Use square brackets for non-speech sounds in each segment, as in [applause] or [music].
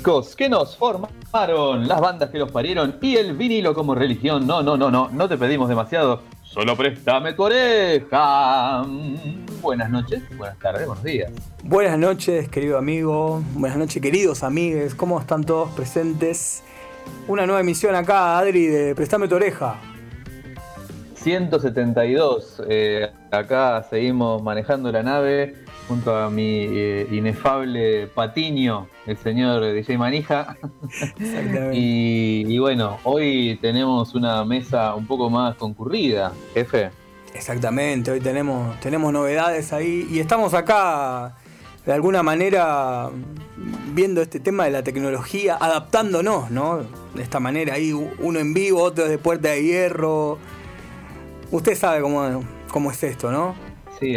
Que nos formaron, las bandas que los parieron y el vinilo como religión. No, no, no, no, no te pedimos demasiado. Solo préstame tu oreja. Buenas noches, buenas tardes, buenos días. Buenas noches, querido amigo. Buenas noches, queridos amigos. ¿Cómo están todos presentes? Una nueva emisión acá, Adri, de Préstame tu oreja. 172. Eh, acá seguimos manejando la nave junto a mi eh, inefable patiño, el señor DJ Manija. [laughs] y, y, bueno, hoy tenemos una mesa un poco más concurrida, jefe. Exactamente, hoy tenemos, tenemos novedades ahí y estamos acá de alguna manera viendo este tema de la tecnología, adaptándonos, ¿no? De esta manera ahí, uno en vivo, otro de puerta de hierro. Usted sabe cómo, cómo es esto, ¿no? Sí,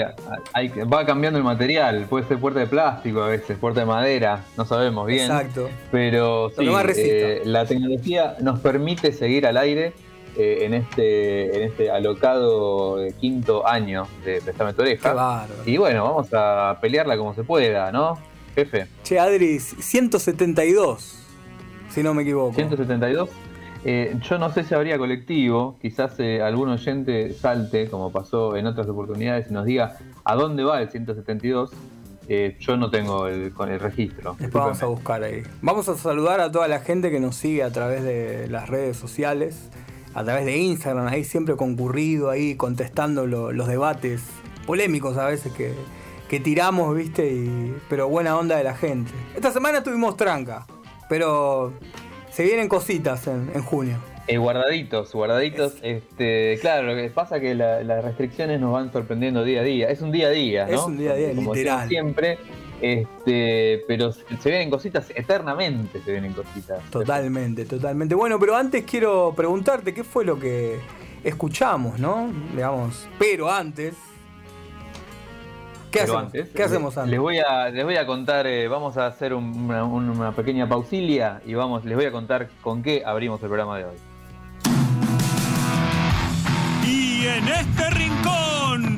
hay, va cambiando el material. Puede ser puerta de plástico a veces, puerta de madera, no sabemos bien. Exacto. Pero sí, eh, la tecnología nos permite seguir al aire eh, en este en este alocado quinto año de Prestame tu oreja. Y bueno, vamos a pelearla como se pueda, ¿no, jefe? Che, Adri, 172, si no me equivoco. 172. Eh, yo no sé si habría colectivo, quizás eh, algún oyente salte, como pasó en otras oportunidades, y nos diga a dónde va el 172. Eh, yo no tengo el, con el registro. vamos a buscar ahí. Vamos a saludar a toda la gente que nos sigue a través de las redes sociales, a través de Instagram, ahí siempre concurrido, ahí contestando los debates polémicos a veces que, tiramos, ¿viste? pero buena onda de la gente. Esta semana tuvimos tranca, pero se vienen cositas en, junio. Eh, guardaditos, guardaditos. Este, claro, lo que pasa es que las restricciones nos van sorprendiendo día a día. Es un día a día, ¿no? Es un día a día, Como literal. Siempre. Este, pero se vienen cositas, eternamente se vienen cositas. Totalmente, totalmente. Bueno, pero antes quiero preguntarte qué fue lo que escuchamos, ¿no? Digamos, pero antes, ¿Qué, hacemos? Antes, ¿Qué hacemos antes? Les voy a, les voy a contar, eh, vamos a hacer una, pequeña pausilia y vamos, les voy a contar con qué abrimos el programa de hoy. Y en este rincón,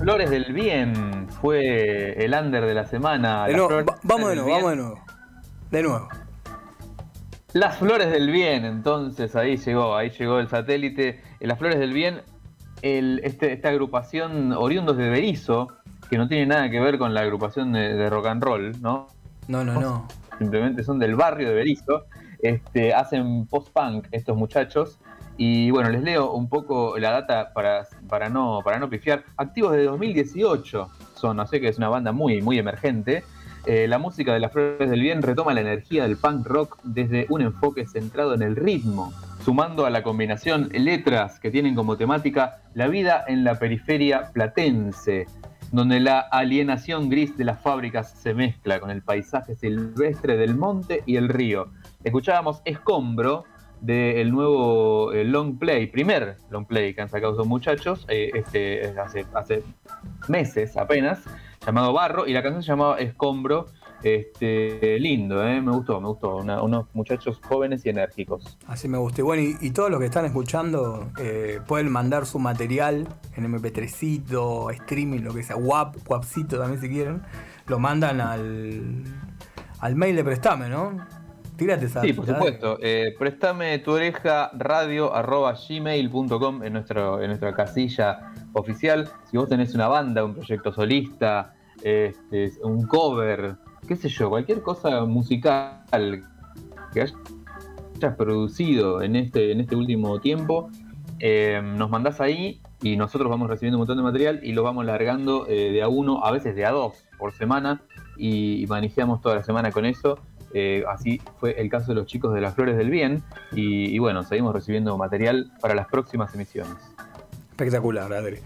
Flores del Bien fue el under de la semana. De nuevo, vamos de nuevo, vamos de nuevo. De nuevo. Las Flores del Bien, entonces ahí llegó, ahí llegó el satélite. Eh, Las Flores del Bien, el- este- esta agrupación oriundos de Berizo, que no tiene nada que ver con la agrupación de, de rock and roll, ¿no? No, no, no. Simplemente son del barrio de Berizo. Este, hacen post-punk estos muchachos. Y bueno, les leo un poco la data para, para, no, para no pifiar. Activos de 2018 son, así que es una banda muy, muy emergente. Eh, la música de las Flores del Bien retoma la energía del punk rock desde un enfoque centrado en el ritmo, sumando a la combinación letras que tienen como temática la vida en la periferia platense, donde la alienación gris de las fábricas se mezcla con el paisaje silvestre del monte y el río. Escuchábamos Escombro del nuevo eh, long play, primer long play que han sacado esos muchachos, eh, este, es hace, hace meses apenas, llamado Barro, y la canción se llamaba Escombro. Este, lindo, eh, me gustó, me gustó. Unos muchachos jóvenes y enérgicos. Así me gusta. Y bueno, y, y todos los que están escuchando eh, pueden mandar su material en MP3, streaming, lo que sea, WAP, WAPcito también si quieren. Lo mandan al, al mail de Prestame, ¿no? Tírate esa. Sí, por supuesto. Eh, préstame tu oreja radio arroba gmail.com en, nuestro, en nuestra casilla oficial. Si vos tenés una banda, un proyecto solista, este, un cover, qué sé yo, cualquier cosa musical que hayas producido en este, en este último tiempo, eh, nos mandás ahí y nosotros vamos recibiendo un montón de material y lo vamos largando eh, de a uno, a veces de a dos por semana y, y manejamos toda la semana con eso. Eh, así fue el caso de los chicos de las Flores del Bien y, y bueno, seguimos recibiendo material para las próximas emisiones. Espectacular, Adri.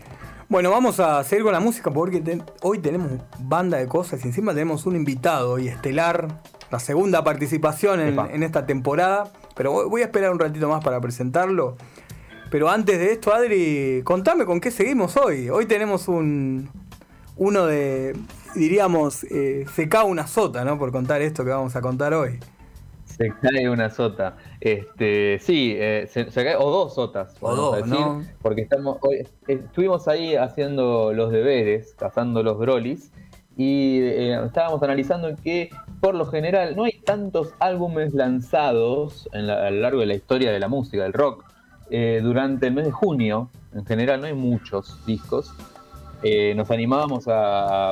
Bueno, vamos a seguir con la música porque te- hoy tenemos banda de cosas y encima tenemos un invitado y estelar, la segunda participación en, esta temporada. Pero voy- voy a esperar un ratito más para presentarlo. Pero antes de esto, Adri, contame con qué seguimos hoy. Hoy tenemos un uno de, diríamos, eh, se cae una sota, ¿no? Por contar esto que vamos a contar hoy. Se cae una sota. Este, sí, eh, se, se cae, o dos sotas, O dos, decir, ¿no? porque estamos hoy, eh, estuvimos ahí haciendo los deberes, cazando los brolis, y eh, estábamos analizando que por lo general no hay tantos álbumes lanzados en la- a lo largo de la historia de la música, del rock, eh, durante el mes de junio. En general no hay muchos discos. Eh, nos animábamos a,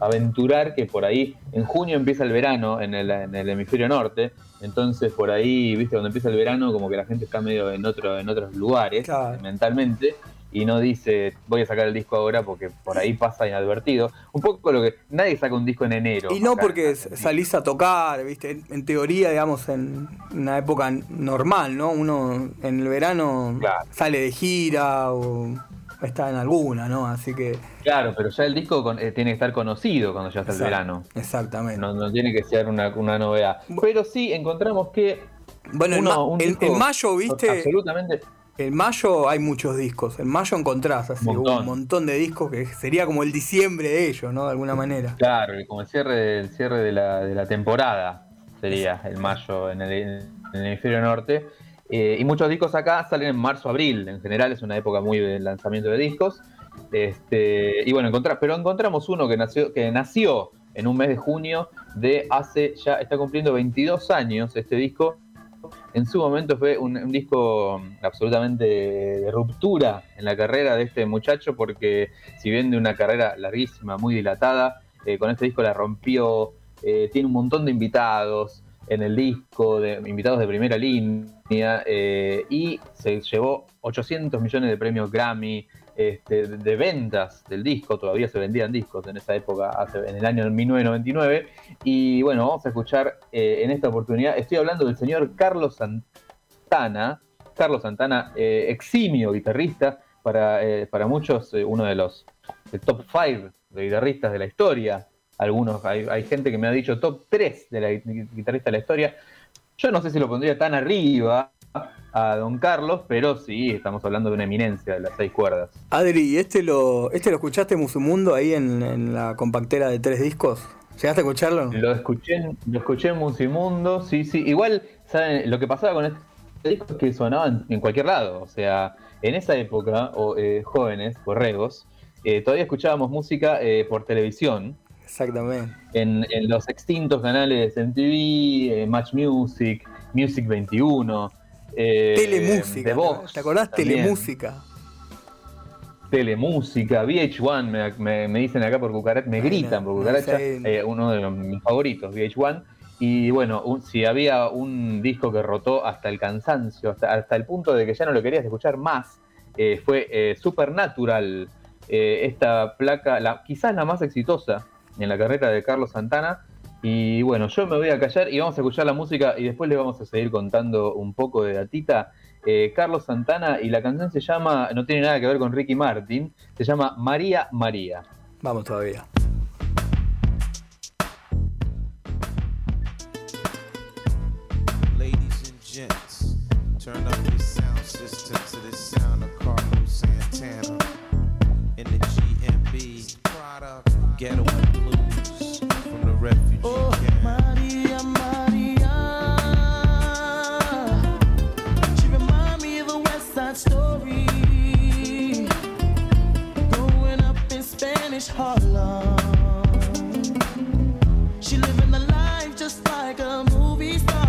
aventurar que por ahí en junio empieza el verano en el, en el hemisferio norte, entonces por ahí, viste, cuando empieza el verano como que la gente está medio en otro en otros lugares Claro. mentalmente y no dice voy a sacar el disco ahora porque por ahí pasa inadvertido. Un poco lo que nadie saca un disco en enero. Y no porque en salís a tocar, ¿viste? En, en teoría, digamos, en una época normal, ¿no? Uno en el verano Claro. sale de gira o está en alguna, ¿no? Así que. Claro, pero ya el disco con- eh, tiene que estar conocido cuando ya está el verano. Exactamente. No, no tiene que ser una, una novedad. Pero sí encontramos que bueno, en, uno- en- en mayo, ¿viste? Absolutamente. En mayo hay muchos discos. En mayo encontrás así Montón. un montón de discos que sería como el diciembre de ellos, ¿no? De alguna manera. Claro, como el cierre, el cierre de, la, de la temporada sería el mayo en el, en el hemisferio norte. Eh, y muchos discos acá salen en marzo, abril. En general es una época muy de lanzamiento de discos. Este, y bueno, encontra- pero encontramos uno que nació, que nació en un mes de junio de hace, ya está cumpliendo 22 años este disco. En su momento fue un, un disco absolutamente de ruptura en la carrera de este muchacho porque si bien de una carrera larguísima, muy dilatada, eh, con este disco la rompió, eh, tiene un montón de invitados en el disco, de invitados de primera línea, eh, y se llevó 800 millones de premios Grammy, este, de, ventas del disco, todavía se vendían discos en esa época, en el año 1999, y bueno, vamos a escuchar eh, en esta oportunidad, estoy hablando del señor Carlos Santana, Carlos Santana, eh, eximio guitarrista, para, para muchos uno de los top 5 de guitarristas de la historia. Algunos, hay, hay gente que me ha dicho top 3 de la gui- guitarrista de la historia. Yo no sé si lo pondría tan arriba a Don Carlos, pero sí, estamos hablando de una eminencia de las seis cuerdas. Adri, ¿y este lo, este lo escuchaste Musumundo ahí en, en la compactera de tres discos? ¿Llegaste a escucharlo? Lo escuché, lo escuché en Musimundo, sí, sí. Igual, ¿saben? Lo que pasaba con este disco es que sonaban en cualquier lado. O sea, en esa época, o, eh, jóvenes, borregos, eh, todavía escuchábamos música eh, por televisión. Exactamente. En, en los extintos canales MTV, Match Music, Music 21. Telemúsica. The Vox ¿Te acordás? también. Telemúsica. Telemúsica, VH1, me, me- me dicen acá por Cucaracha, me Ay, gritan no, por no Cucaracha, sé. eh, uno de los- mis favoritos, VH1. Y bueno, un- si había un disco que rotó hasta el cansancio, hasta, hasta el punto de que ya no lo querías escuchar más, eh, fue eh, Supernatural, eh, esta placa, la, quizás la más exitosa en la carrera de Carlos Santana. Y bueno, yo me voy a callar y vamos a escuchar la música y después le vamos a seguir contando un poco de datita. Eh, Carlos Santana y la canción se llama, no tiene nada que ver con Ricky Martin, se llama María María. Vamos todavía. Ladies and gents, turn up your sound system to the sound of Carlos Santana in the GMB product Ghetto Oh, camp. Maria, Maria. She remind me of a West Side Story. Growing up in Spanish Harlem. She living the life just like a movie star.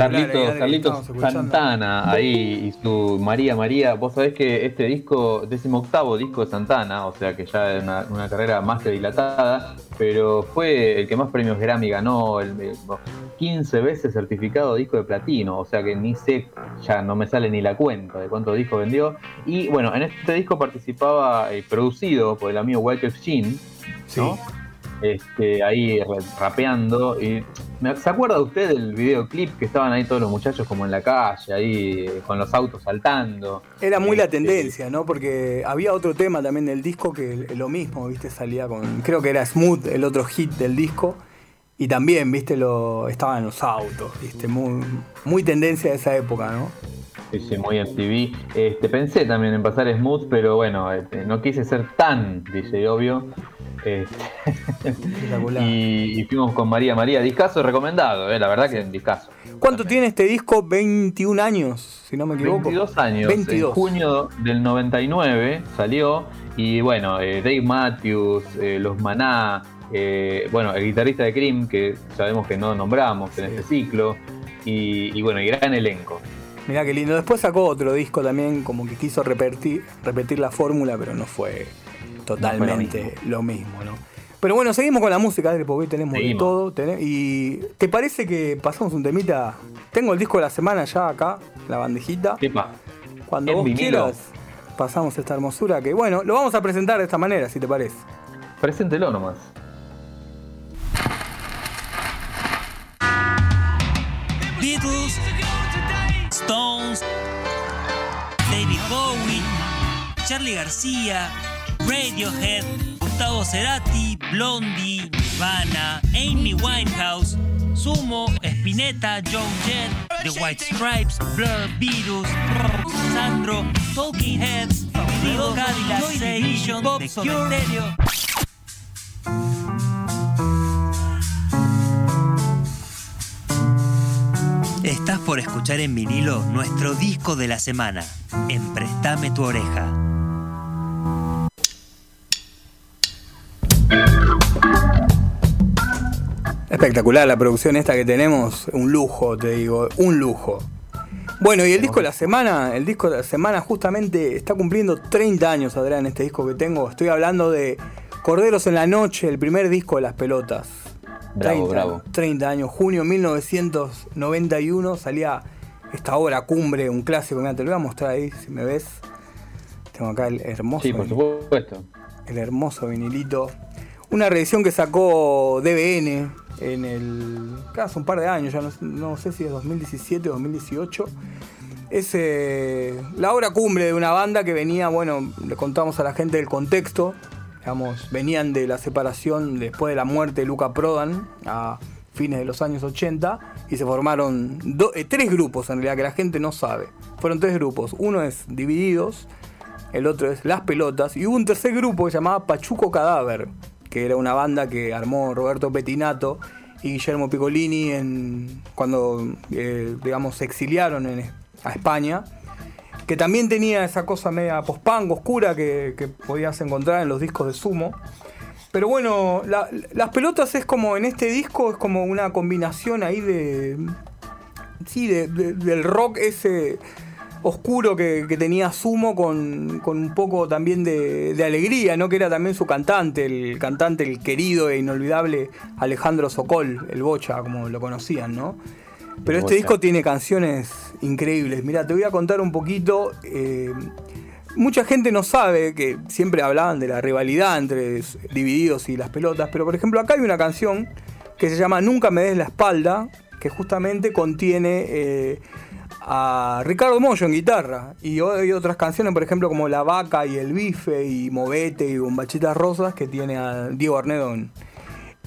Carlitos, Carlitos. Santana ahí y su María María. Vos sabés que este disco, décimo octavo disco de Santana, o sea que ya es una, una carrera más que dilatada, pero fue el que más premios Grammy ganó, el, el- 15 veces certificado disco de platino, o sea que ni sé, ya no me sale ni la cuenta de cuántos discos vendió. Y bueno, en este disco participaba, eh, producido por el amigo Walter Sheen, Sí. Este, ahí ra- rapeando. Y, ¿me- ¿Se acuerda usted del videoclip que estaban ahí todos los muchachos como en la calle, ahí eh, con los autos saltando? Era muy la Este, tendencia, ¿no? Porque había otro tema también del disco que lo mismo, ¿viste? Salía con. Creo que era Smooth, el otro hit del disco. Y también, ¿viste? Lo, estaban en los autos, ¿viste? Muy, muy tendencia de esa época, ¿no? Sí, sí, muy MTV. Este, pensé también en pasar Smooth, pero bueno, este, no quise ser tan DJ obvio. Este, Espectacular. [laughs] y, y fuimos con María María. Discaso recomendado, eh, la verdad que discaso. ¿Cuánto tiene este disco? 21 años, si no me equivoco. 22 años. 22. En junio del 99 salió. Y bueno, eh, Dave Matthews, eh, Los Maná, eh, bueno, el guitarrista de Cream, que sabemos que no nombramos en Sí. este ciclo. Y, y bueno, y gran elenco. Mirá qué lindo. Después sacó otro disco también, como que quiso repetir, repetir la fórmula, pero no fue totalmente lo mismo, ¿no? Pero bueno, seguimos con la música, porque hoy tenemos de todo. ¿Y te parece que pasamos un temita? Tengo el disco de la semana ya acá, la bandejita. Epa, Cuando en vos vinilo. quieras, pasamos esta hermosura que, bueno, lo vamos a presentar de esta manera, si te parece. preséntelo nomás. Beatles, Stones, David Bowie, Charlie García, Radiohead, Gustavo Cerati, Blondie, Nirvana, Amy Winehouse, Sumo, Spinetta, Joe Jett, The White Stripes, Blur, Virus, Sandro, Talking Heads, Digo Cadillac, Station, The Estás por escuchar en vinilo nuestro disco de la semana, en Préstame tu oreja. Espectacular la producción esta que tenemos, un lujo, te digo, un lujo. Bueno, y el disco de la semana, el disco de la semana justamente está cumpliendo 30 años, Adrián, este disco que tengo. Estoy hablando de Corderos en la Noche, el primer disco de las pelotas. Bravo, bravo. 30 años, junio 1991 salía esta obra cumbre, un clásico. Mira, te lo voy a mostrar ahí, si me ves. Tengo acá el hermoso. Sí, por supuesto. el hermoso vinilito. Una reedición que sacó DBN en el. hace un par de años, ya no, no sé si es 2017 o 2018. Es eh, la obra cumbre de una banda que venía, bueno, le contamos a la gente el contexto. Venían de la separación después de la muerte de Luca Prodan a fines de los años 80 y se formaron eh, tres grupos en realidad que la gente no sabe. Fueron tres grupos. Uno es Divididos, el otro es Las Pelotas, y hubo un tercer grupo que se llamaba Pachuco Cadáver, que era una banda que armó Roberto Petinato y Guillermo Piccolini en, cuando, eh, digamos, se exiliaron a España, que también tenía esa cosa media post-punk, oscura, que, podías encontrar en los discos de Sumo. Pero bueno, la- Las Pelotas es como, en este disco, es como una combinación ahí de, sí, de- de- del rock ese oscuro que, que tenía Sumo con, con un poco también de, de alegría, ¿no? Que era también su cantante, el cantante, el querido e inolvidable Alejandro Sokol, el Bocha, como lo conocían, ¿no? Pero este disco tiene canciones increíbles. Mira, te voy a contar un poquito. eh, mucha gente no sabe que siempre hablaban de la rivalidad entre Divididos y las pelotas, pero por ejemplo acá hay una canción que se llama Nunca me des la espalda, que justamente contiene eh, a Ricardo Mollo en guitarra. Y hay otras canciones, por ejemplo, como La Vaca y El Bife y Movete y Bombachitas Rosas, que tiene a Diego Arnedo en,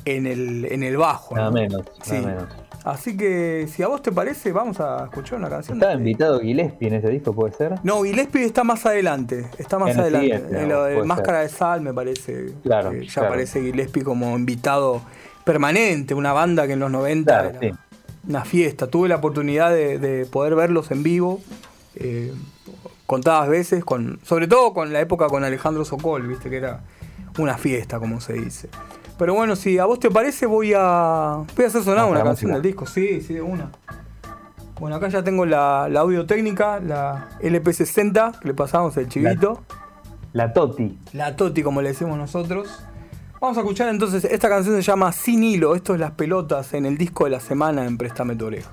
en el, en el bajo. Nada ¿no? menos, Sí. nada menos. Así que si a vos te parece, vamos a escuchar una canción. ¿Está invitado Gillespie en ese disco, puede ser? No, Gillespie está más adelante. Está más adelante. En lo de Máscara de Sal me parece. Claro. Ya claro. aparece Gillespie como invitado permanente, una banda que en los 90 claro, era sí. una fiesta. Tuve la oportunidad de, de poder verlos en vivo. Eh, contadas veces, con, sobre todo con la época con Alejandro Socol, viste que era una fiesta, como se dice. Pero bueno, si a vos te parece, voy a, voy a hacer sonar una canción música. del disco. Sí, sí, de una. Bueno, acá ya tengo la, la audio técnica, la LP60, que le pasamos el chivito. La, la Toti. La Toti, como le decimos nosotros. Vamos a escuchar entonces, esta canción se llama Sin Hilo, esto es Las Pelotas, en el disco de la semana en Préstame tu Oreja.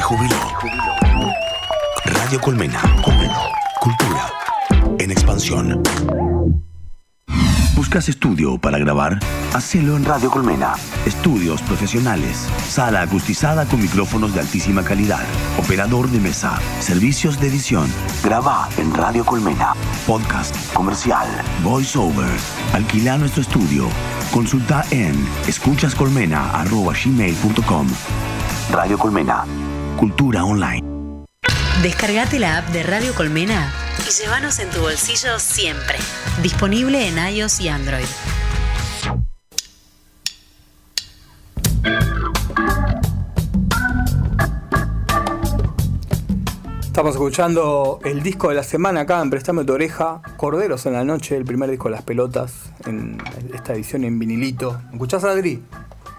Jubiló. Radio Colmena. Cultura en expansión. ¿Buscas estudio para grabar? Hacelo en Radio Colmena. Estudios profesionales. Sala acustizada con micrófonos de altísima calidad. Operador de mesa. Servicios de edición. Graba en Radio Colmena. Podcast. Comercial. Voice over. Alquila nuestro estudio. Consulta en escuchascolmena.gmail.com Radio Colmena. Cultura online. Descargate la app de Radio Colmena y llévanos en tu bolsillo siempre. Disponible en iOS y Android. Estamos escuchando el disco de la semana acá en Prestame tu oreja, Corderos en la noche, el primer disco de las pelotas, en esta edición en vinilito. ¿Me ¿Escuchás, Adri?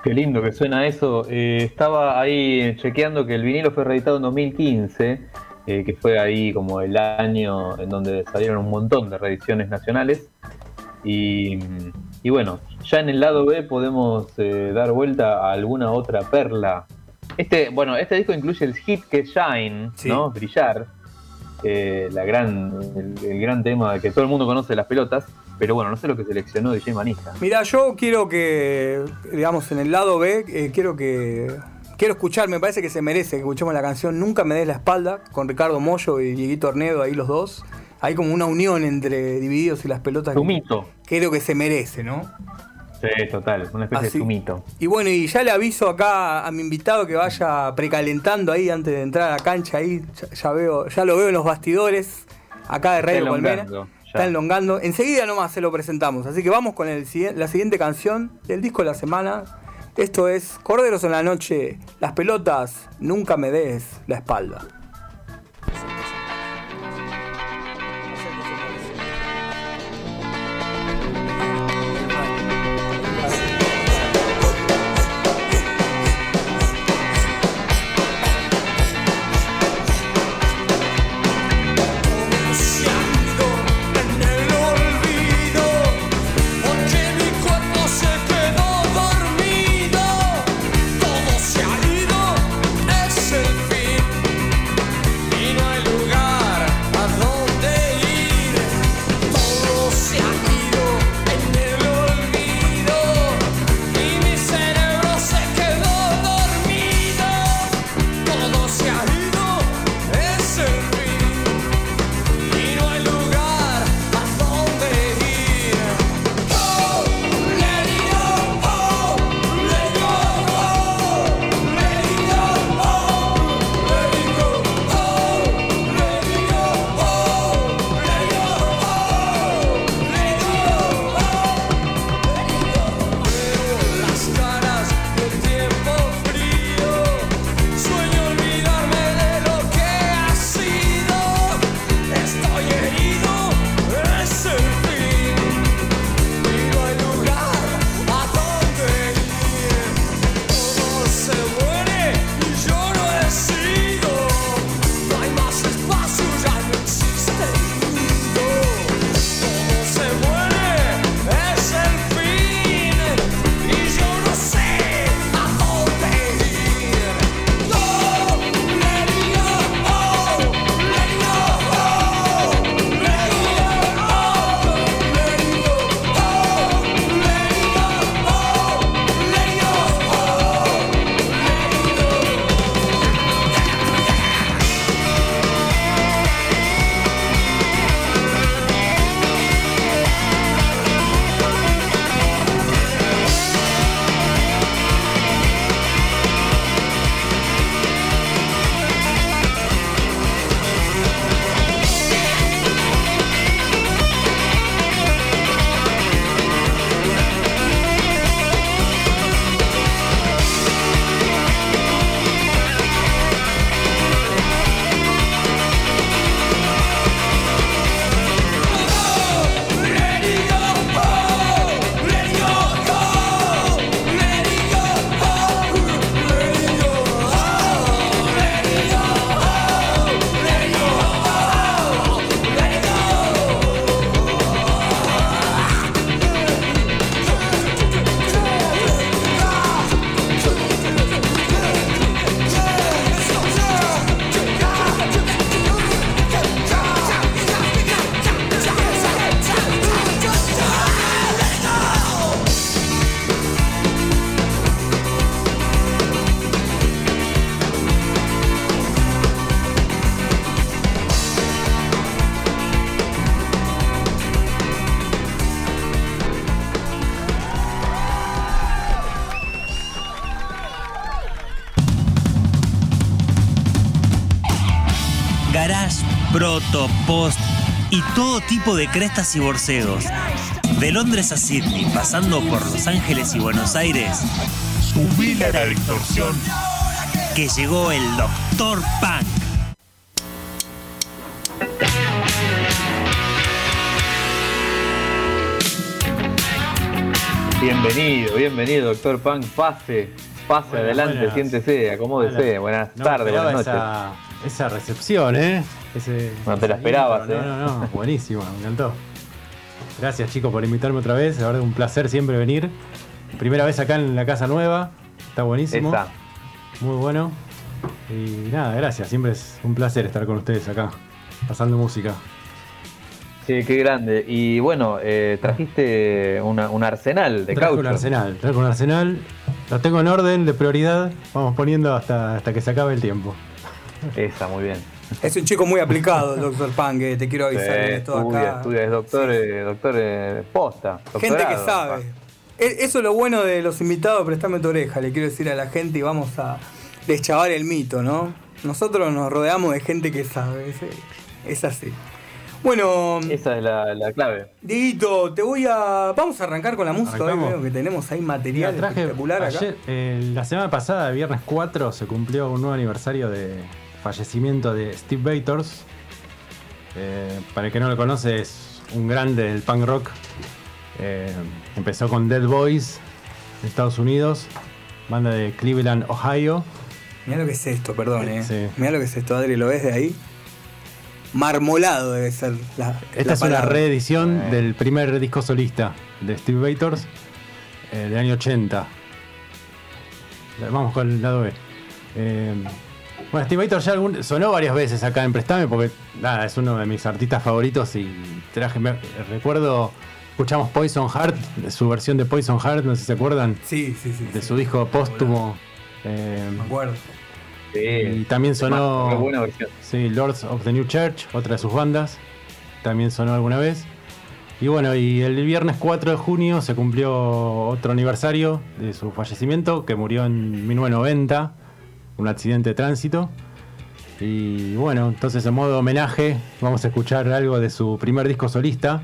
Qué lindo que suena eso. Eh, estaba ahí chequeando que el vinilo fue reeditado en 2015, eh, que fue ahí como el año en donde salieron un montón de reediciones nacionales. Y, y bueno, ya en el lado B podemos eh, dar vuelta a alguna otra perla. Este, bueno, este disco incluye el hit que Shine, Sí. ¿no? Brillar. eh, la gran, el, el gran tema que todo el mundo conoce las pelotas. Pero bueno, no sé lo que seleccionó DJ Manija. Mira, yo quiero que, digamos, en el lado B, eh, quiero que. Quiero escuchar, me parece que se merece que escuchemos la canción Nunca me des la espalda, con Ricardo Mollo y Dieguito Ornedo, ahí los dos. Hay como una unión entre Divididos y las pelotas. que Sumito. Creo que se merece, ¿no? Sí, total, una especie Así. de sumito. Y bueno, y ya le aviso acá a mi invitado que vaya precalentando ahí antes de entrar a la cancha ahí. Ya, ya veo, ya lo veo en los bastidores acá de Radio ya. Está enlongando. Enseguida nomás se lo presentamos. Así que vamos con el, la siguiente canción del disco de la semana. Esto es Corderos en la noche, las pelotas, nunca me des la espalda. Proto, post y todo tipo de crestas y borseos. De Londres a Sydney, pasando por Los Ángeles y Buenos Aires, Subile a la distorsión. que llegó el Doctor Punk. Bienvenido, bienvenido, doctor Punk. Pase, pase Buenas, adelante, buenas. siéntese, acomódese. Buenas me tardes, buenas noches. Esa, esa recepción, ¿eh? Ese, No te la esperabas, ¿eh? No, no, no, buenísimo, me encantó. Gracias chicos por invitarme otra vez, la verdad un placer siempre venir. Primera vez acá en la casa nueva, está buenísimo. Esa. Muy bueno. Y nada, gracias, siempre es un placer estar con ustedes acá, pasando música. Sí, qué grande. Y bueno, eh, trajiste una- un arsenal de Trajo caucho. un arsenal, trajo un arsenal. Lo tengo en orden de prioridad, vamos poniendo hasta, hasta que se acabe el tiempo. Esa, muy bien. Es un chico muy aplicado, el doctor Pang, eh, te quiero avisar Sí, de esto estudia, acá. estudia, es doctor, eh, doctor eh, posta. Gente que sabe. E- Eso es lo bueno de los invitados, prestame tu oreja, le quiero decir a la gente y vamos a deschavar el mito, ¿no? Nosotros nos rodeamos de gente que sabe, es, es así. Bueno, Esa es la, la clave. Dieguito, te voy a. Vamos a arrancar con la música, hoy que tenemos ahí material espectacular acá. ayer, eh, la semana pasada, el viernes 4, se cumplió un nuevo aniversario de fallecimiento de Steve Bators. Eh, para el que no lo conoce, es un grande del punk rock. Eh, empezó con Dead Boys en Estados Unidos, banda de Cleveland, Ohio. Mirá lo que es esto, perdón, eh. Sí. Mirá lo que es esto, Adri, ¿lo ves de ahí? Marmolado debe ser la. Esta la es una reedición del primer disco solista de Steve Bators eh, del año 80. Vamos con el lado B. Eh, bueno, Steve ya algún- sonó varias veces acá en Prestame porque nada, es uno de mis artistas favoritos y traje, me- recuerdo, escuchamos Poison Heart, su versión de Poison Heart, no sé si se acuerdan, Sí, sí, sí. de sí. su disco póstumo. eh, Me acuerdo. y también sonó. Qué buena versión. Sí, Lords of the New Church, otra de sus bandas. También sonó alguna vez. Y bueno, y el viernes 4 de junio se cumplió otro aniversario de su fallecimiento, que murió en 1990, un accidente de tránsito. Y bueno, entonces en modo homenaje vamos a escuchar algo de su primer disco solista.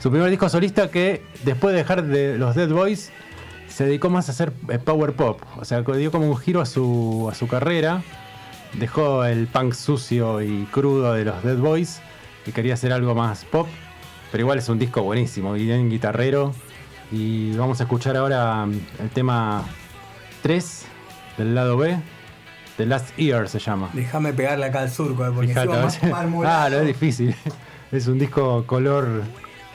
Su primer disco solista que después de dejar de los Dead Boys se dedicó más a hacer eh, power pop. O sea, dio como un giro a su, a su carrera. Dejó el punk sucio y crudo de los Dead Boys y quería hacer algo más pop. Pero igual es un disco buenísimo, bien guitarrero. Y vamos a escuchar ahora mm, el tema 3 del lado B. The Last Year se llama. Déjame pegarle acá al surco, eh, porque a más ver. marmolado. [laughs] Ah, es difícil. [laughs] Es un disco color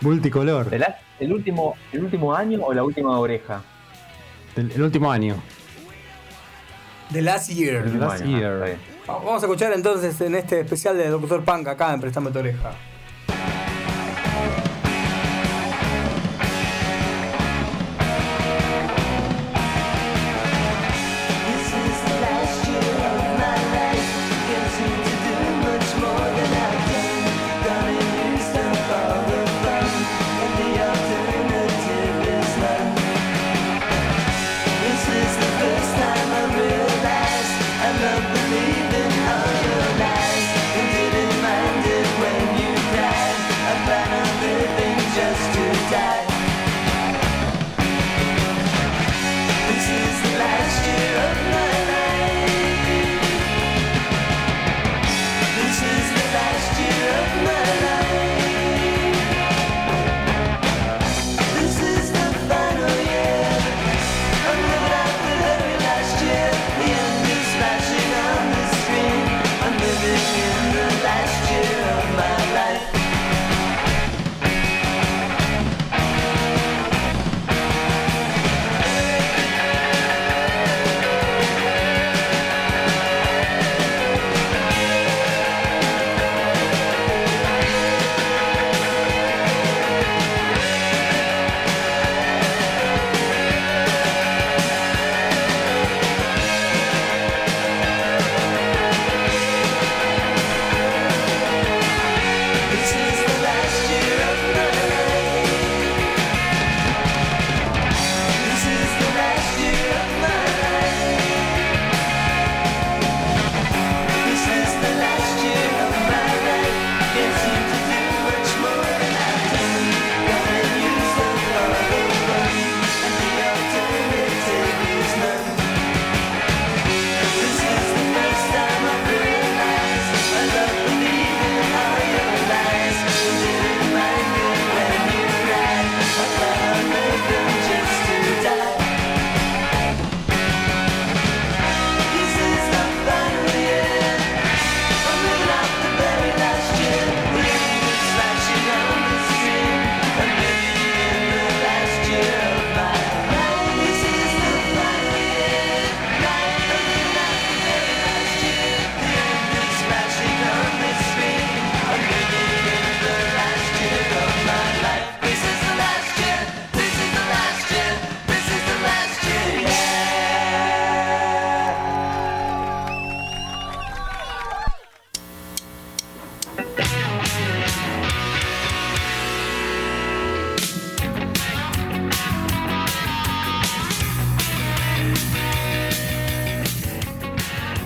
multicolor. ¿El, el último, ¿El último año o la última oreja? El, el último año. The Last Year. The Last Year. bien. Vamos a escuchar entonces en este especial de Doctor Punk acá en Prestame tu oreja.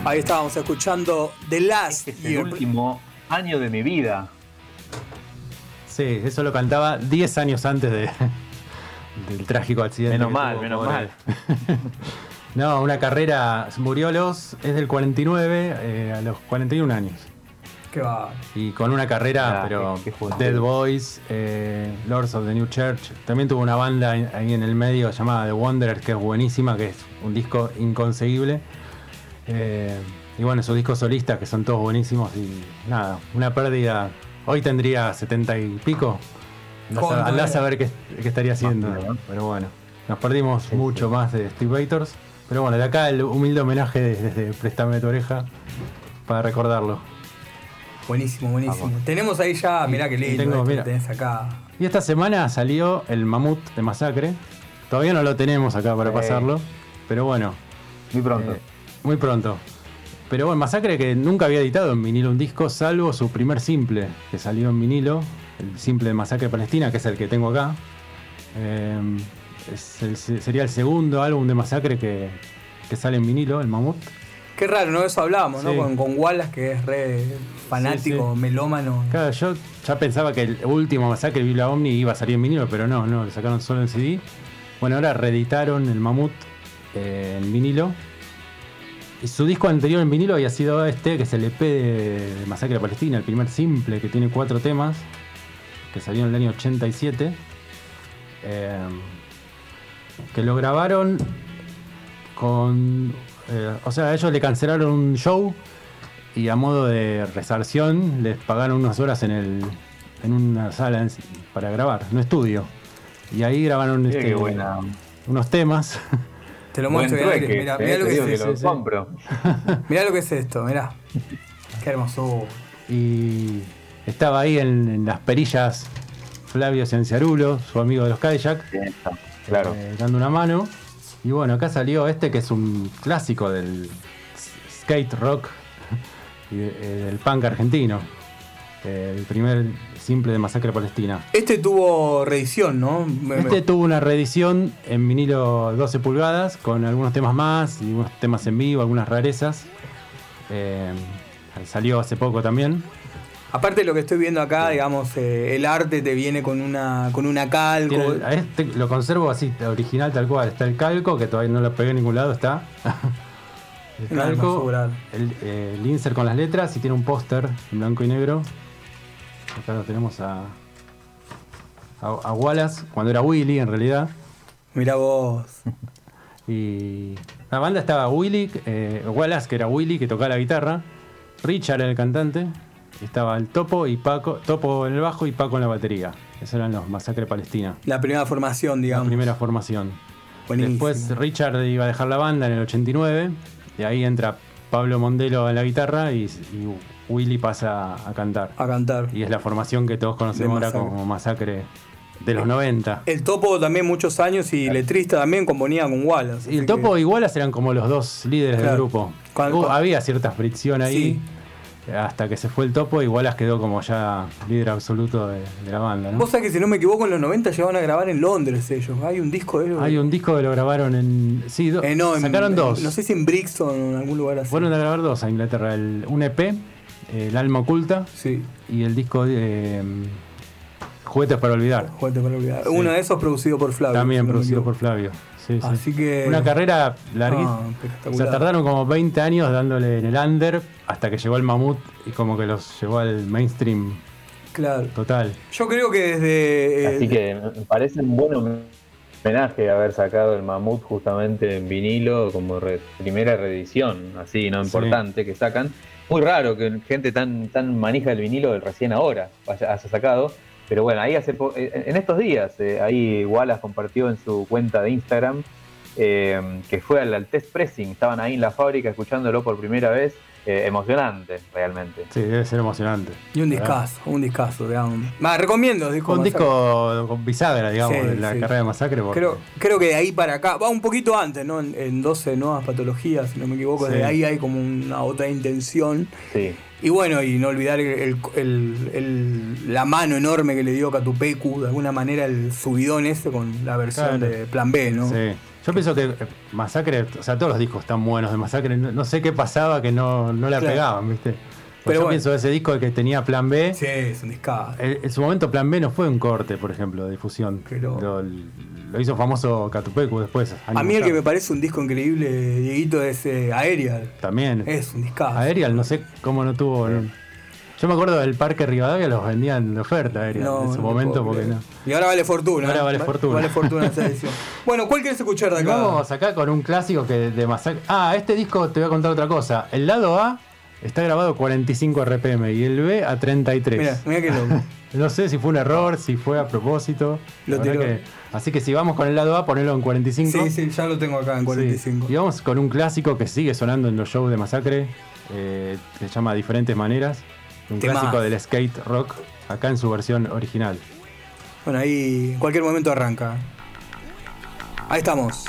Ahí estábamos escuchando The Last Es el Year. último año de mi vida. Sí, eso lo cantaba 10 años antes de, del trágico accidente. Menos mal, tuvo, menos pobre. mal. [laughs] No, una carrera, murió a los, es del 49, eh, a los 41 años. Qué va. Y con una carrera, Ah, pero qué- qué juventud. Dead Boys, eh, Lords of the New Church. También tuvo una banda ahí- ahí en el medio llamada The Wanderers, que es buenísima, que es un disco inconseguible. Eh, y bueno, sus discos solistas, que son todos buenísimos. Y nada, una pérdida. Hoy tendría 70 y pico. Andás ¿Cuánto a, andás era? a ver qué, qué estaría haciendo. Pero bueno, nos perdimos mucho más de Steve Vators. Pero bueno, de acá el humilde homenaje desde Préstame tu oreja para recordarlo. Buenísimo, buenísimo. Tenemos ahí ya, mirá qué lindo. tengo, este que mira. tenés acá. Y esta semana salió el mamut de Masacre. Todavía no lo tenemos acá para pasarlo. Pero bueno, Muy pronto. eh, muy pronto. Pero bueno, Masacre que nunca había editado en vinilo un disco, salvo su primer simple, que salió en vinilo, el simple de Masacre Palestina, que es el que tengo acá. Eh, es el- sería el segundo álbum de Masacre que, que sale en vinilo, el mamut. Qué raro, ¿no? Eso hablábamos, ¿no? Sí. Con, con Wallace, que es re fanático, Sí, melómano. Claro, yo ya pensaba que el último masacre Biblia Omni iba a salir en vinilo, pero no, no, lo sacaron solo en CD. Bueno, ahora reeditaron el Mamut eh, en vinilo. Y su disco anterior en vinilo había sido este, que es el EP de, de Masacre Palestina, el primer simple, que tiene cuatro temas, que salió en el año 87. eh, que lo grabaron con. eh, o sea, ellos le cancelaron un show y a modo de resarción les pagaron unas horas en el en una sala en- para grabar, un estudio. Y ahí grabaron este, buena. unos temas. [laughs] Te lo muestro. mirá, trueque, mirá, eh, lo que digo es que esto. lo sí. compro. [laughs] Mirá lo que es esto, mirá. Qué hermoso. Y estaba ahí en, en las perillas Flavio Cianciarulo, su amigo de los Cadillac, Claro. eh, dando una mano. Y bueno, acá salió este que es un clásico del skate rock [laughs] y eh, del punk argentino. Eh, el primer simple de Masacre Palestina. Este tuvo reedición, ¿no? Este tuvo una reedición en vinilo 12 pulgadas con algunos temas más y unos temas en vivo, algunas rarezas. Eh, salió hace poco también. Aparte de lo que estoy viendo acá, digamos, eh, el arte te viene con una con una calco. Tiene- a este lo conservo así, original tal cual. Está el calco, que todavía no lo pegué en ningún lado, está. [laughs] el calco, el, el insert con las letras y tiene un póster en blanco y negro. Acá lo tenemos a, a, a Wallace, cuando era Willy en realidad. Mirá vos. Y la banda estaba Willy, eh, Wallace, que era Willy, que tocaba la guitarra. Richard era el cantante. Estaba el Topo y Paco, Topo en el bajo y Paco en la batería. Esos eran los Masacre Palestina. La primera formación, La digamos. primera formación. Buenísimo. Después Richard iba a dejar la banda en el 89. Y ahí entra Pablo Mondelo en la guitarra y, y Willy pasa a cantar. A cantar. Y es la formación que todos conocemos ahora como Masacre de los 90. El Topo también muchos años y letrista también componía con Wallace. Y el Topo que- y Wallace eran como los dos líderes del Claro. grupo. Había cierta fricción ahí. Hasta que se fue el Topo y Wallace quedó como ya líder absoluto de, de la banda. ¿no? Vos sabés que si no me equivoco, en los 90 llegaban a grabar en Londres ellos. Hay un disco de ellos. Hay un disco que lo grabaron en. Sí, do- Eh, no, sacaron en- dos. No sé si en Brixton o en algún lugar así. Fueron a grabar dos a Inglaterra. El, un EP, El alma oculta. Sí. Y el disco de. Juguetes para olvidar. Juguete para olvidar. Sí. Uno de esos producido por Flavio. También si producido por Flavio. Sí, sí. Así que. Una carrera larguísima. Ah, o sea, tardaron como 20 años dándole en el under hasta que llegó el mamut y como que los llevó al mainstream Claro. total. Yo creo que desde. eh, Así que me parece un buen homenaje haber sacado el mamut justamente en vinilo como re- primera reedición, así, ¿no? Sí. Importante que sacan. Muy raro que gente tan, tan manija del vinilo recién ahora haya, haya sacado. Pero bueno, ahí hace po- en en estos días, eh, ahí Wallace compartió en su cuenta de Instagram eh, que fue al, al test pressing, estaban ahí en la fábrica escuchándolo por primera vez. Eh, emocionante, realmente. Sí, debe ser emocionante. Y un ¿verdad? discazo, un discazo, digamos. Más, recomiendo el disco. Un Masacre. disco con bisagra, digamos, Sí, de la sí. carrera de masacre. porque- Creo, creo que de ahí para acá, va un poquito antes, ¿no? En, en 12 nuevas patologías, si no me equivoco, Sí. de ahí hay como una otra intención. Sí. Y bueno, y no olvidar el, el- el- la mano enorme que le dio Catupecu, de alguna manera el subidón ese con la versión Claro. de Plan B, ¿no? Sí. Yo pienso que eh, Masacre, o sea, todos los discos están buenos de Masacre. No, no sé qué pasaba que no, no la Claro. pegaban, ¿viste? Pues Pero yo bueno. pienso ese disco que tenía Plan B. Sí, es un discado. En, su momento Plan B no fue un corte, por ejemplo, de difusión. Lo, lo hizo famoso Catupecu después. A mí el que me parece un disco increíble, Dieguito, es eh, Aerial. También. Es un discado. Aerial, no sé cómo no tuvo. Yo me acuerdo del Parque Rivadavia los vendían de oferta No, en su no momento porque no. Y ahora vale fortuna. Ahora vale Va- fortuna. Vale fortuna esa edición. [laughs] Bueno, ¿cuál querés escuchar de acá? Vamos acá con un clásico que de Masacre. Ah, este disco te voy a contar otra cosa. El lado A está grabado a 45 RPM y el B a 33. Mira, mira qué loco. [laughs] No sé si fue un error, si fue a propósito. Lo tiró. que- así que si vamos con el lado A, ponelo en 45. Sí, sí, ya lo tengo acá en 45. Sí. Y vamos con un clásico que sigue sonando en los shows de Masacre, eh, que se llama Diferentes Maneras. Un Temazo. clásico del skate rock, acá en su versión original. Bueno, ahí en cualquier momento arranca. Ahí estamos.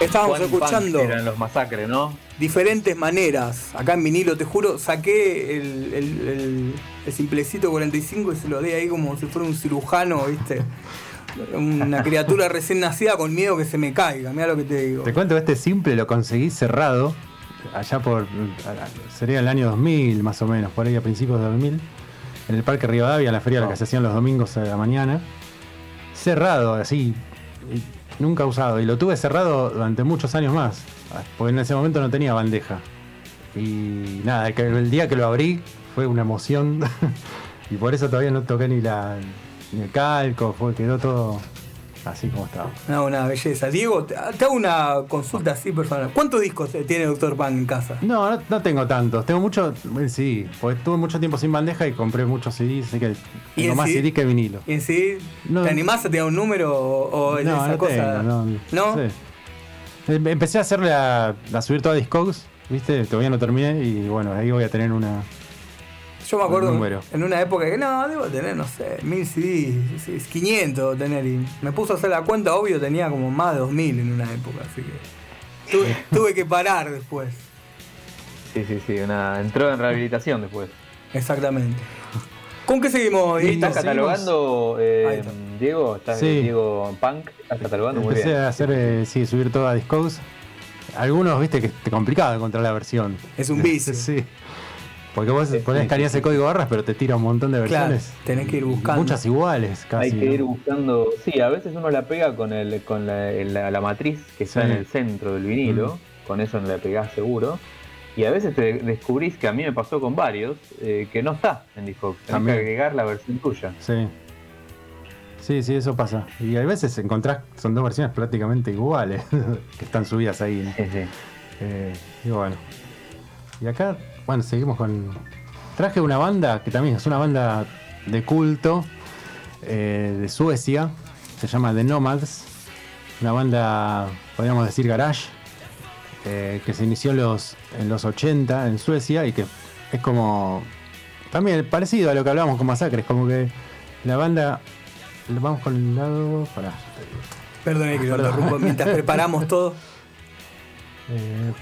Estábamos escuchando Eran los masacres, ¿no? diferentes maneras. Acá en vinilo, te juro, saqué el, el, el- el simplecito 45 y se lo di ahí como si fuera un cirujano, ¿viste? Una criatura [laughs] recién nacida con miedo que se me caiga, mira lo que te digo. Te cuento que este simple lo conseguí cerrado allá por, sería el año 2000 más o menos, por ahí a principios de 2000, en el Parque Rivadavia, en la feria a la que se hacían los domingos a la mañana. Cerrado, así, nunca usado. Y lo tuve cerrado durante muchos años más, porque en ese momento no tenía bandeja. Y nada, el día que lo abrí fue una emoción. [laughs] y por eso todavía no toqué ni, la, ni el calco, fue, quedó todo así como estaba. No, una belleza. Diego, te hago una consulta así personal. ¿Cuántos discos tiene Doctor Pan en casa? No, no, no tengo tantos. Tengo mucho, eh, sí, porque tuve mucho tiempo sin bandeja y compré muchos CDs, así que ¿Y tengo en más sí? CD que vinilo. ¿Y en sí? No. ¿Te animás a tirar un número o, o no, esa no cosa? tengo, no. ¿No? sé. Em- Empecé a hacerle a, a subir toda Discogs, ¿viste? Todavía no terminé y bueno, ahí voy a tener una. Yo me acuerdo en una época que no, debo tener, no sé, 1000 CDs, sí, 500 debo tener. Y me puse a hacer la cuenta, obvio, tenía como más de 2000 en una época, así que tuve, tuve que parar después. Sí, sí, sí. Una, entró en rehabilitación después. Exactamente. ¿Con qué seguimos, ¿Y? ¿Estás catalogando, eh, está. Diego? ¿Estás Sí. Diego Punk? ¿Estás catalogando? Muy Empecé bien. a hacer, eh, sí, subir toda Discogs. Algunos, viste, que te complicado encontrar la versión. Es un vicio. [laughs] sí. Porque vos Sí, ponés escaneás sí, el código barras, pero te tira un montón de Claro, versiones. tenés que ir buscando. Muchas iguales, casi. Hay que ¿no? ir buscando. Sí, a veces uno la pega con, el, con la, la- la matriz que está Sí. en el centro del vinilo. Con eso no la pegás seguro. Y a veces te descubrís que a mí me pasó con varios que que no está en Discogs. Tenés También. que agregar la versión tuya. Sí. Sí, sí, eso pasa. Y a veces encontrás, son dos versiones prácticamente iguales, [laughs] que están subidas ahí. ¿no? Sí, sí. Eh, y bueno. Y acá, bueno, seguimos con. Traje una banda que también es una banda de culto eh, de Suecia. Se llama The Nomads. Una banda, podríamos decir, garage. eh, que se inició en los, en los 80 en Suecia y que es como. También parecido a lo que hablábamos con Masacres. Como que la banda. Vamos con el lado. Pará, digo. Perdón que lo interrumpo mientras [laughs] preparamos todo. Eh,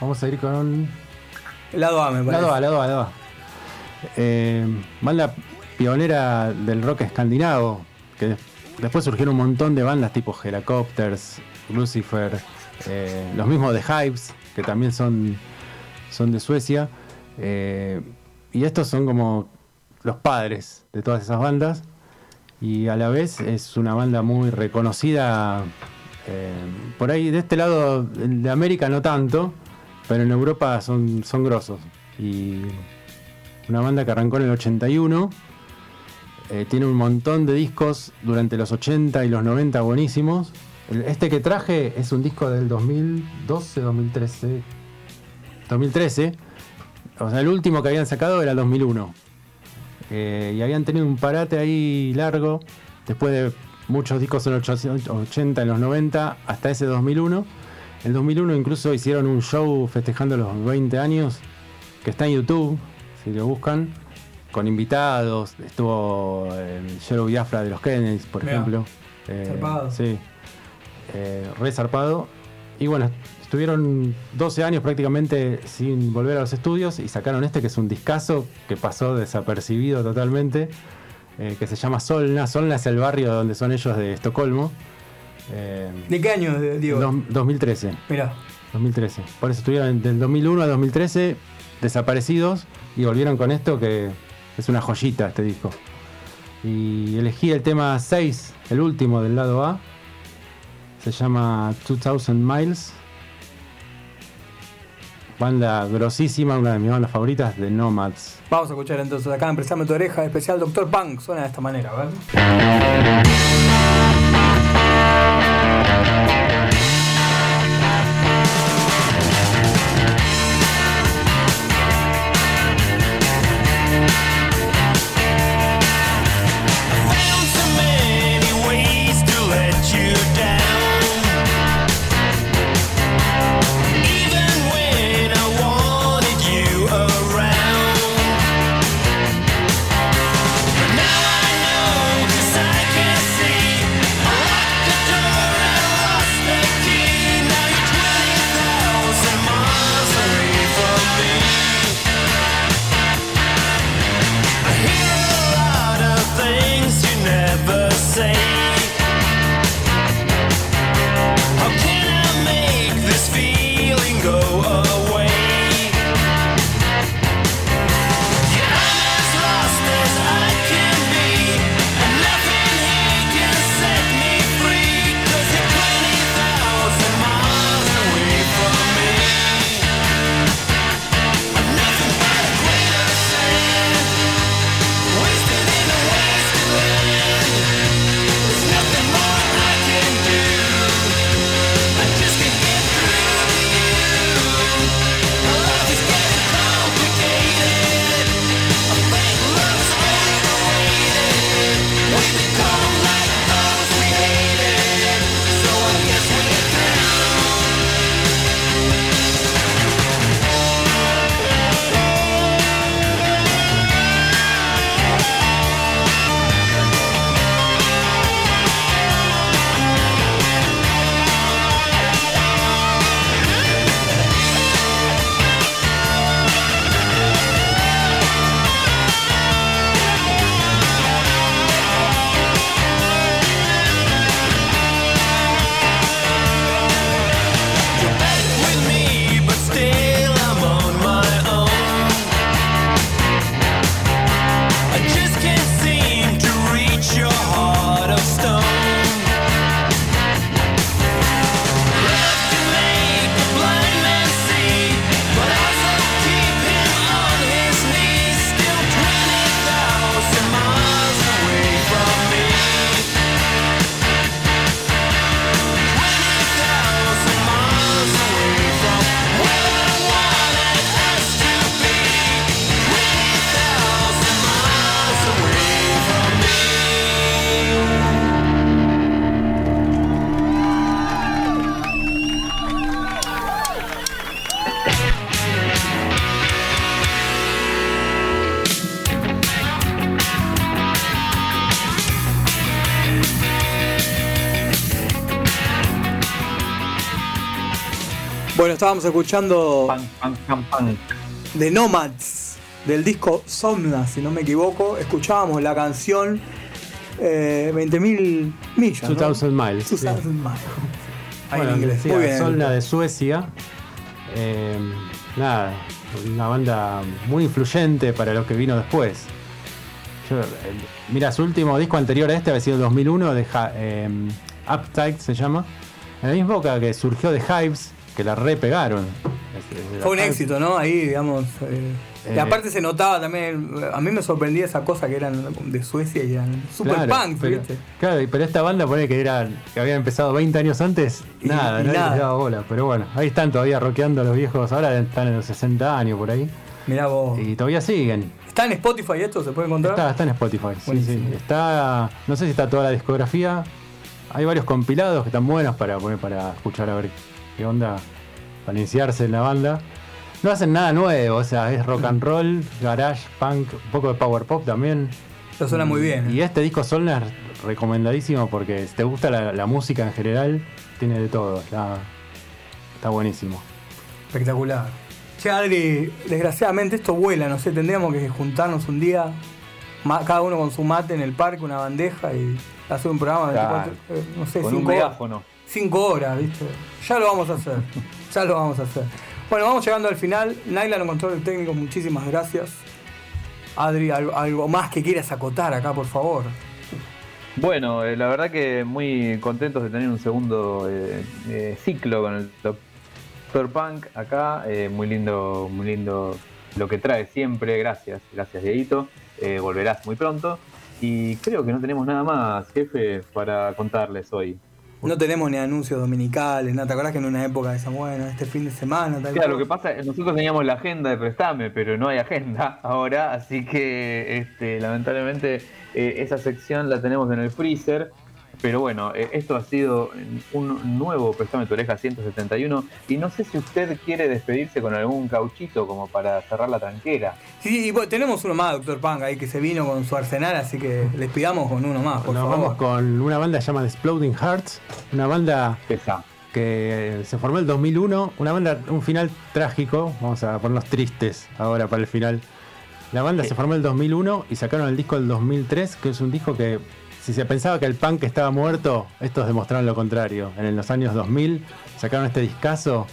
vamos a ir con. Lado A, me parece. Lado A, lado A, lado A. Eh, banda pionera del rock escandinavo, que des- después surgieron un montón de bandas tipo Helicopters, Lucifer, eh, los mismos de Hives, que también son, son de Suecia. Eh, y estos son como los padres de todas esas bandas. Y a la vez es una banda muy reconocida. por ahí, de este lado de América no tanto, pero en Europa son, son grosos. Y una banda que arrancó en el 81. eh, tiene un montón de discos durante los 80 y los 90 buenísimos. Este que traje es un disco del 2012, 2013. 2013. O sea, el último que habían sacado era el 2001. Eh, y habían tenido un parate ahí largo. Después de muchos discos en los 80, en los 90, hasta ese 2001. En el 2001 incluso hicieron un show festejando los 20 años, que está en YouTube, si lo buscan, con invitados. Estuvo el Jero Biafra de los Kennedys, por ejemplo. Eh, Zarpado. Sí, eh, re zarpado. Y bueno, estuvieron 12 años prácticamente sin volver a los estudios y sacaron este que es un discazo que pasó desapercibido totalmente, eh, que se llama Solna. Solna es el barrio donde son ellos de Estocolmo. Eh, ¿De qué año, Diego? dos- 2013. Mira, 2013. Por eso estuvieron del 2001 a 2013 desaparecidos y volvieron con esto que es una joyita este disco. Y elegí el tema 6, el último del lado A. Se llama 2000 Miles. Banda grosísima, una de mis bandas favoritas, de Nomads. vamos a escuchar entonces acá en Prestame tu oreja, especial Doctor Punk. Suena de esta manera, a estábamos escuchando Punk, punk, punk, punk. The Nomads del disco Somna, si no me equivoco. Escuchábamos la canción eh, 20.000 millas. ¿no? 2000 Miles. 2000 miles. Ahí Bueno, en inglés. decía, Muy bien. Solna de Suecia. Eh, nada, una banda muy influyente para lo que vino después. Yo, eh, mira, su último disco anterior a este había sido 2001, de Ja- eh, Uptight se llama. En la misma época que surgió de Hives, que la repegaron. Fue un éxito, ¿no? Ahí, digamos. eh, y Eh, aparte se notaba también. A mí me sorprendía esa cosa que eran de Suecia y eran super Claro, punk, pero, ¿viste? claro, pero esta banda pone que era que había empezado 20 años antes, Y- nada, nada. les daba bola. Pero bueno, ahí están todavía rockeando los viejos, ahora están en los 60 años por ahí. Mirá vos. Y todavía siguen. ¿Está en Spotify esto? ¿Se puede encontrar? Está, está en Spotify. sí, sí. Está. No sé si está toda la discografía. Hay varios compilados que están buenos para poner para escuchar a ver qué onda. Para iniciarse en la banda. No hacen nada nuevo, o sea, es rock and roll, garage, punk, un poco de power pop también. Eso suena muy bien. ¿eh? Y este disco Solna es recomendadísimo porque si te gusta la, la música en general, tiene de todo. Está, está buenísimo. Espectacular. Che, Adri, desgraciadamente esto vuela, no sé, tendríamos que juntarnos un día, cada uno con su mate en el parque, una bandeja y hacer un programa de Claro. 24, eh, no sé, Con un cinco horas. megáfono. Cinco horas, ¿viste? Ya lo vamos a hacer. Ya lo vamos a hacer. Bueno, vamos llegando al final. Naila, en control técnico, muchísimas gracias. Adri, algo, más que quieras acotar acá, por favor. Bueno, eh, la verdad que muy contentos de tener un segundo eh, eh, ciclo con el Doctor Punk acá. muy lindo, muy lindo lo que trae siempre. Gracias, gracias Dieguito. Volverás muy pronto. Y creo que no tenemos nada más, jefe, para contarles hoy. No tenemos ni anuncios dominicales, nada. ¿Te acordás que en una época decían, bueno, este fin de semana, tal Claro, lo que pasa es que nosotros teníamos la agenda de Prestame, pero no hay agenda [laughs] ahora, así que este, lamentablemente eh, esa sección la tenemos en el freezer. Pero bueno, eh, esto ha sido un nuevo Prestame tu oreja 171 y no sé si usted quiere despedirse con algún cauchito como para cerrar la tranquera. Sí, y bueno, tenemos uno más, Doctor Punk, ahí que se vino con su arsenal, así que les pidamos con uno más, por Nos favor. vamos con una banda llamada Exploding Hearts, una banda Esa. que se formó el 2001, una banda, un final trágico, vamos a ponernos tristes ahora para el final. La banda se formó el 2001 y sacaron el disco del 2003, que es un disco que si se pensaba que el punk estaba muerto, estos demostraron lo contrario. En los años 2000 sacaron este discazo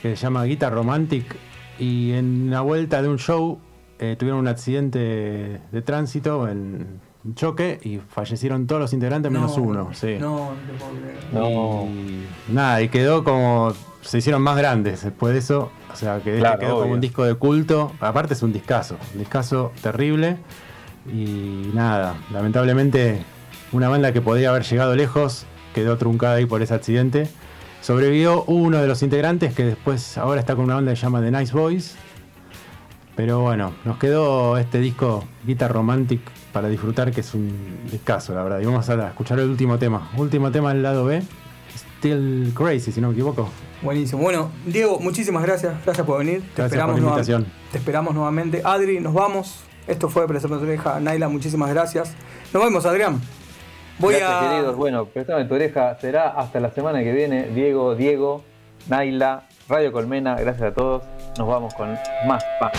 que se llama Guitar Romantic y en la vuelta de un show eh, tuvieron un accidente de tránsito en un choque y fallecieron todos los integrantes menos No, uno. Sí. No, no te puedo creer. No. Y nada, y quedó como. Se hicieron más grandes después de eso. O sea, que este Claro, quedó como un disco de culto. Aparte es un discazo. Un discazo terrible. Y nada, lamentablemente, una banda que podría haber llegado lejos quedó truncada ahí por ese accidente. Sobrevivió uno de los integrantes que después ahora está con una banda que se llama The Nice Boys. Pero bueno, nos quedó este disco Guitar Romantic para disfrutar, que es un discazo, la verdad. Y vamos a escuchar el último tema. Último tema del lado B. Still Crazy, si no me equivoco. Buenísimo. Bueno, Diego, muchísimas gracias. Gracias por venir. Te esperamos por la invitación. Te esperamos nuevamente. Adri, nos vamos. Esto fue Presentación de Oreja. Naila, muchísimas gracias. Nos vemos, Adrián. Voy Gracias, a. queridos. Bueno, Prestame tu oreja será hasta la semana que viene. Diego, Diego, Naila, Radio Colmena, gracias a todos. Nos vamos con más punk.